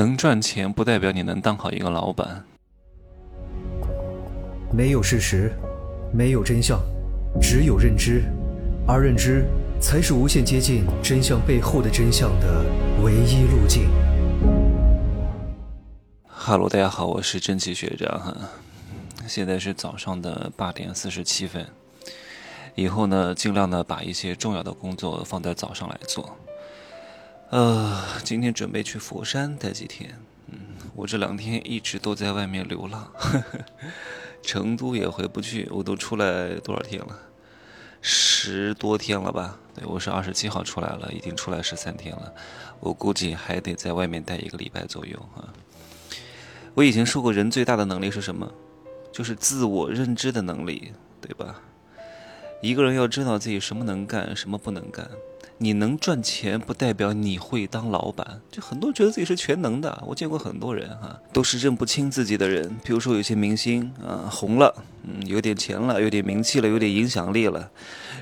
能赚钱不代表你能当好一个老板。没有事实，没有真相，只有认知，而认知才是无限接近真相背后的真相的唯一路径。哈喽，大家好，我是真奇学长哈。现在是早上的八点四十七分。以后呢，尽量的把一些重要的工作放在早上来做。呃，今天准备去佛山待几天。嗯，我这两天一直都在外面流浪，呵 呵成都也回不去。我都出来多少天了？十多天了吧？对，我是二十七号出来了，已经出来十三天了。我估计还得在外面待一个礼拜左右啊。我以前说过，人最大的能力是什么？就是自我认知的能力，对吧？一个人要知道自己什么能干，什么不能干。你能赚钱，不代表你会当老板。就很多觉得自己是全能的，我见过很多人哈，都是认不清自己的人。比如说有些明星啊，红了，嗯，有点钱了，有点名气了，有点影响力了。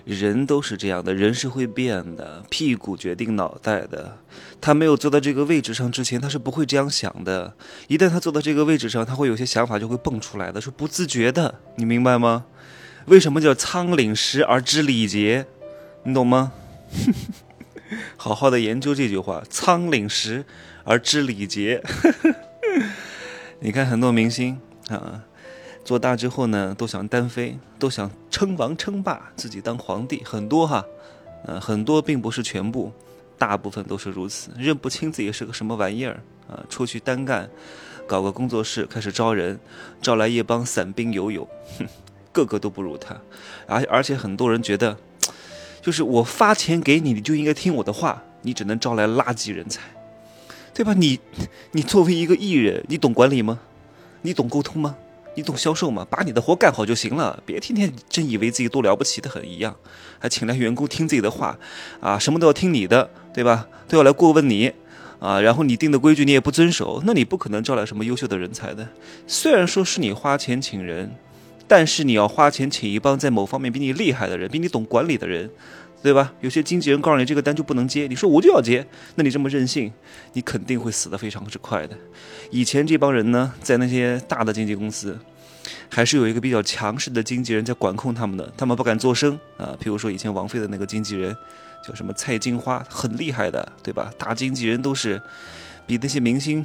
人都是这样的，人是会变的，屁股决定脑袋的。他没有坐到这个位置上之前，他是不会这样想的。一旦他坐到这个位置上，他会有些想法就会蹦出来的，是不自觉的。你明白吗？为什么叫仓廪实而知礼节？你懂吗？好好的研究这句话：仓廪实而知礼节。你看很多明星啊，做大之后呢，都想单飞，都想称王称霸，自己当皇帝。很多哈，呃，很多并不是全部，大部分都是如此，认不清自己是个什么玩意儿啊，出去单干，搞个工作室，开始招人，招来一帮散兵游勇，哼，个个都不如他，而而且很多人觉得。就是我发钱给你，你就应该听我的话。你只能招来垃圾人才，对吧？你，你作为一个艺人，你懂管理吗？你懂沟通吗？你懂销售吗？把你的活干好就行了，别天天真以为自己多了不起的很一样，还请来员工听自己的话，啊，什么都要听你的，对吧？都要来过问你，啊，然后你定的规矩你也不遵守，那你不可能招来什么优秀的人才的。虽然说是你花钱请人。但是你要花钱请一帮在某方面比你厉害的人，比你懂管理的人，对吧？有些经纪人告诉你这个单就不能接，你说我就要接，那你这么任性，你肯定会死得非常之快的。以前这帮人呢，在那些大的经纪公司，还是有一个比较强势的经纪人在管控他们的，他们不敢作声啊。譬如说以前王菲的那个经纪人叫什么蔡金花，很厉害的，对吧？大经纪人都是比那些明星。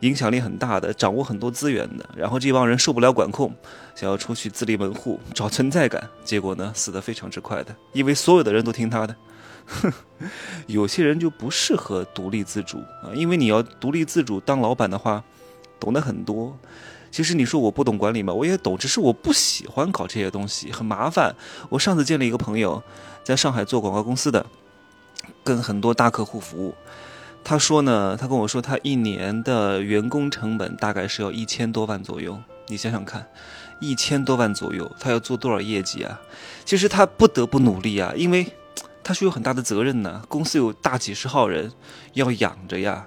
影响力很大的，掌握很多资源的，然后这帮人受不了管控，想要出去自立门户找存在感，结果呢死得非常之快的，因为所有的人都听他的。有些人就不适合独立自主啊，因为你要独立自主当老板的话，懂得很多。其实你说我不懂管理嘛？我也懂，只是我不喜欢搞这些东西，很麻烦。我上次见了一个朋友，在上海做广告公司的，跟很多大客户服务。他说呢，他跟我说，他一年的员工成本大概是要一千多万左右。你想想看，一千多万左右，他要做多少业绩啊？其实他不得不努力啊，因为他是有很大的责任呢。公司有大几十号人要养着呀，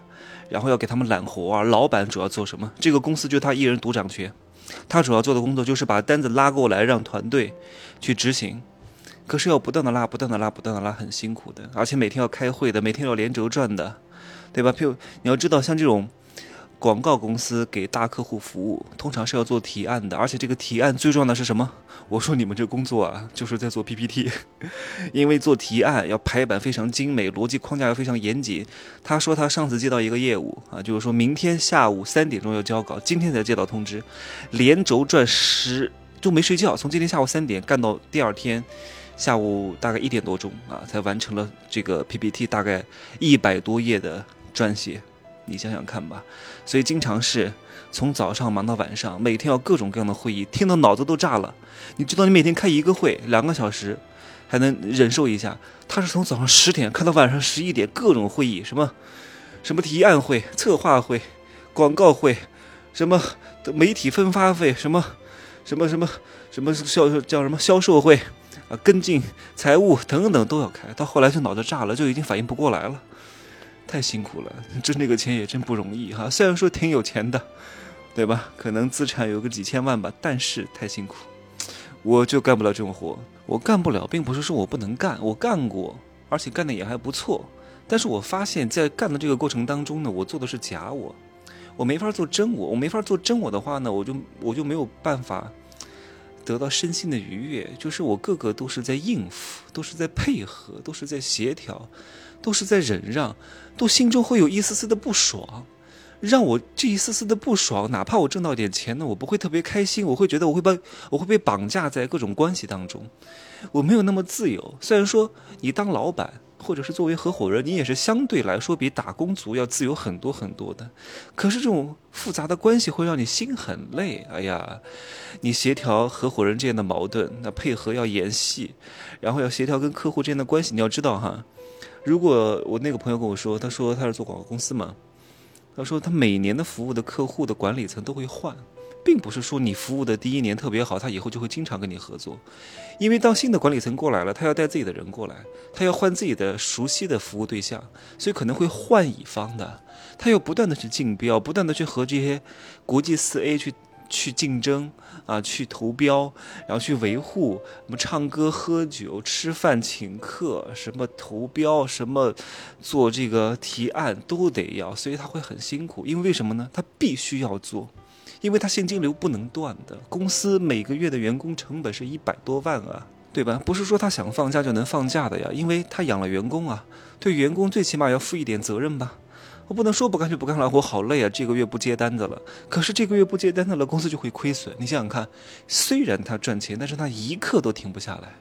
然后要给他们揽活啊。老板主要做什么？这个公司就他一人独掌权，他主要做的工作就是把单子拉过来，让团队去执行。可是要不断的拉，不断的拉，不断的拉，很辛苦的，而且每天要开会的，每天要连轴转的。对吧？譬如你要知道，像这种广告公司给大客户服务，通常是要做提案的，而且这个提案最重要的是什么？我说你们这工作啊，就是在做 PPT，因为做提案要排版非常精美，逻辑框架要非常严谨。他说他上次接到一个业务啊，就是说明天下午三点钟要交稿，今天才接到通知，连轴转十就没睡觉，从今天下午三点干到第二天。下午大概一点多钟啊，才完成了这个 PPT，大概一百多页的撰写，你想想看吧。所以经常是从早上忙到晚上，每天要各种各样的会议，听到脑子都炸了。你知道，你每天开一个会两个小时，还能忍受一下。他是从早上十点开到晚上十一点，各种会议，什么什么提案会、策划会、广告会，什么媒体分发会，什么什么什么什么销售叫什么销售会。啊，跟进财务等等都要开，到后来就脑子炸了，就已经反应不过来了，太辛苦了，挣这个钱也真不容易哈。虽然说挺有钱的，对吧？可能资产有个几千万吧，但是太辛苦，我就干不了这种活。我干不了，并不是说我不能干，我干过，而且干的也还不错。但是我发现，在干的这个过程当中呢，我做的是假我，我没法做真我，我没法做真我的话呢，我就我就没有办法得到身心的愉悦。就是我个个都是在应付，都是在配合，都是在协调，都是在忍让，都心中会有一丝丝的不爽。让我这一丝丝的不爽，哪怕我挣到点钱呢，我不会特别开心，我会觉得我会被我会被绑架在各种关系当中，我没有那么自由。虽然说你当老板或者是作为合伙人，你也是相对来说比打工族要自由很多很多的，可是这种复杂的关系会让你心很累。哎呀，你协调合伙人之间的矛盾，那配合要演戏，然后要协调跟客户之间的关系，你要知道哈，如果我那个朋友跟我说，他说他是做广告公司嘛。他说，他每年的服务的客户的管理层都会换，并不是说你服务的第一年特别好，他以后就会经常跟你合作，因为当新的管理层过来了，他要带自己的人过来，他要换自己的熟悉的服务对象，所以可能会换乙方的，他要不断的去竞标，不断的去和这些国际四 A 去。去竞争啊，去投标，然后去维护什么唱歌、喝酒、吃饭、请客，什么投标，什么做这个提案都得要，所以他会很辛苦。因为为什么呢？他必须要做，因为他现金流不能断的。公司每个月的员工成本是一百多万啊，对吧？不是说他想放假就能放假的呀，因为他养了员工啊，对员工最起码要负一点责任吧。我不能说不干就不干了，我好累啊！这个月不接单子了，可是这个月不接单子了，公司就会亏损。你想想看，虽然他赚钱，但是他一刻都停不下来，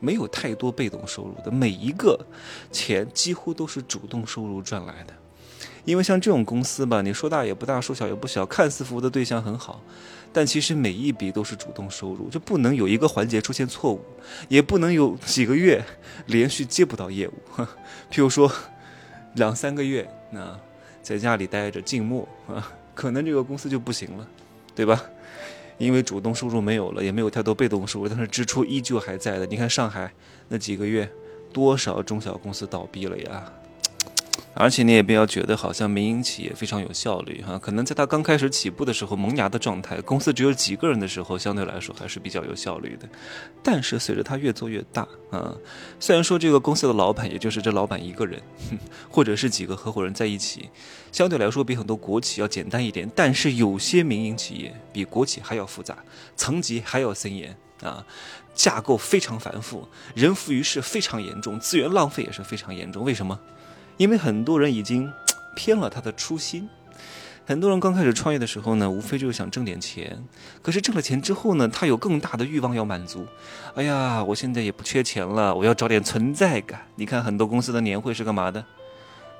没有太多被动收入的，每一个钱几乎都是主动收入赚来的。因为像这种公司吧，你说大也不大，说小也不小，看似服务的对象很好，但其实每一笔都是主动收入，就不能有一个环节出现错误，也不能有几个月 连续接不到业务。譬如说两三个月，那。在家里待着静默啊，可能这个公司就不行了，对吧？因为主动收入没有了，也没有太多被动收入，但是支出依旧还在的。你看上海那几个月，多少中小公司倒闭了呀？而且你也不要觉得好像民营企业非常有效率哈，可能在它刚开始起步的时候，萌芽的状态，公司只有几个人的时候，相对来说还是比较有效率的。但是随着它越做越大啊，虽然说这个公司的老板也就是这老板一个人，或者是几个合伙人在一起，相对来说比很多国企要简单一点，但是有些民营企业比国企还要复杂，层级还要森严啊，架构非常繁复，人浮于事非常严重，资源浪费也是非常严重。为什么？因为很多人已经 偏了他的初心，很多人刚开始创业的时候呢，无非就是想挣点钱。可是挣了钱之后呢，他有更大的欲望要满足。哎呀，我现在也不缺钱了，我要找点存在感。你看很多公司的年会是干嘛的？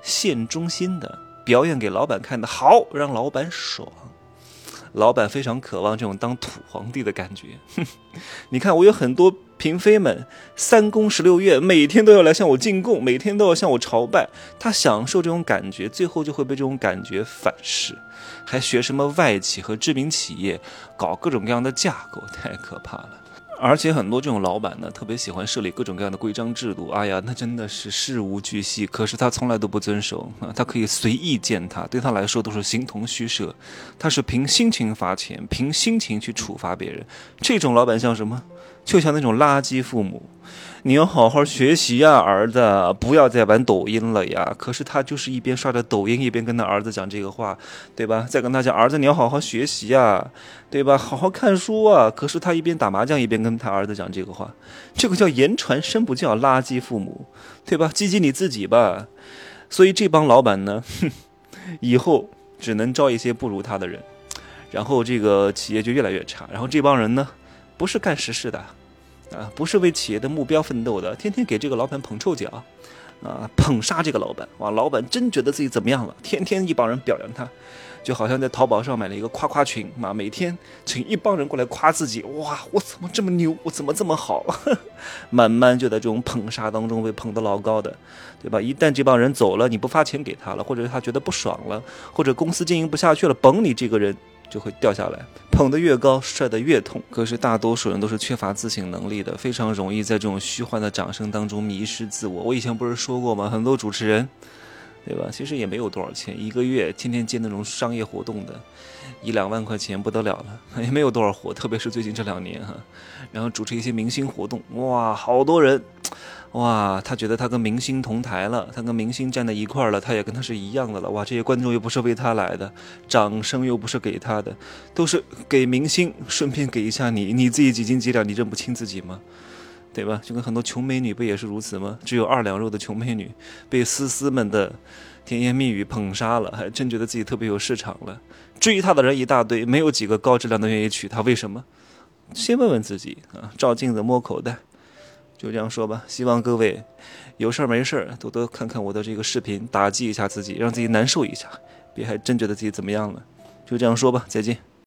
献忠心的，表演给老板看的，好让老板爽。老板非常渴望这种当土皇帝的感觉。你看，我有很多嫔妃们，三宫十六院，每天都要来向我进贡，每天都要向我朝拜。他享受这种感觉，最后就会被这种感觉反噬，还学什么外企和知名企业，搞各种各样的架构，太可怕了。而且很多这种老板呢，特别喜欢设立各种各样的规章制度。哎呀，那真的是事无巨细，可是他从来都不遵守啊！他可以随意践踏，对他来说都是形同虚设。他是凭心情罚钱，凭心情去处罚别人。这种老板像什么？就像那种垃圾父母。你要好好学习呀，儿子，不要再玩抖音了呀。可是他就是一边刷着抖音，一边跟他儿子讲这个话，对吧？再跟他讲，儿子，你要好好学习呀，对吧？好好看书啊。可是他一边打麻将，一边跟他儿子讲这个话，这个叫言传身不教，垃圾父母，对吧？积极你自己吧。所以这帮老板呢，哼，以后只能招一些不如他的人，然后这个企业就越来越差。然后这帮人呢，不是干实事的。啊，不是为企业的目标奋斗的，天天给这个老板捧臭脚，啊，捧杀这个老板，哇，老板真觉得自己怎么样了？天天一帮人表扬他，就好像在淘宝上买了一个夸夸群，嘛，每天请一帮人过来夸自己，哇，我怎么这么牛？我怎么这么好？慢慢就在这种捧杀当中被捧得老高的，对吧？一旦这帮人走了，你不发钱给他了，或者他觉得不爽了，或者公司经营不下去了，甭你这个人。就会掉下来，捧得越高，摔得越痛。可是大多数人都是缺乏自省能力的，非常容易在这种虚幻的掌声当中迷失自我。我以前不是说过吗？很多主持人，对吧？其实也没有多少钱，一个月天天接那种商业活动的，一两万块钱不得了了，也没有多少活。特别是最近这两年哈，然后主持一些明星活动，哇，好多人，哇，他觉得他跟明星同台了，他跟明星站在一块儿了，他也跟他是一样的了。哇，这些观众又不是为他来的，掌声又不是给他的，都是给明星，顺便给一下你，你自己几斤几两，你认不清自己吗？对吧？就跟很多穷美女不也是如此吗？只有二两肉的穷美女，被丝丝们的甜言蜜语捧杀了，还真觉得自己特别有市场了。追她的人一大堆，没有几个高质量的愿意娶她，为什么？先问问自己啊，照镜子摸口袋。就这样说吧，希望各位有事儿没事儿多多看看我的这个视频，打击一下自己，让自己难受一下，别还真觉得自己怎么样了。就这样说吧，再见。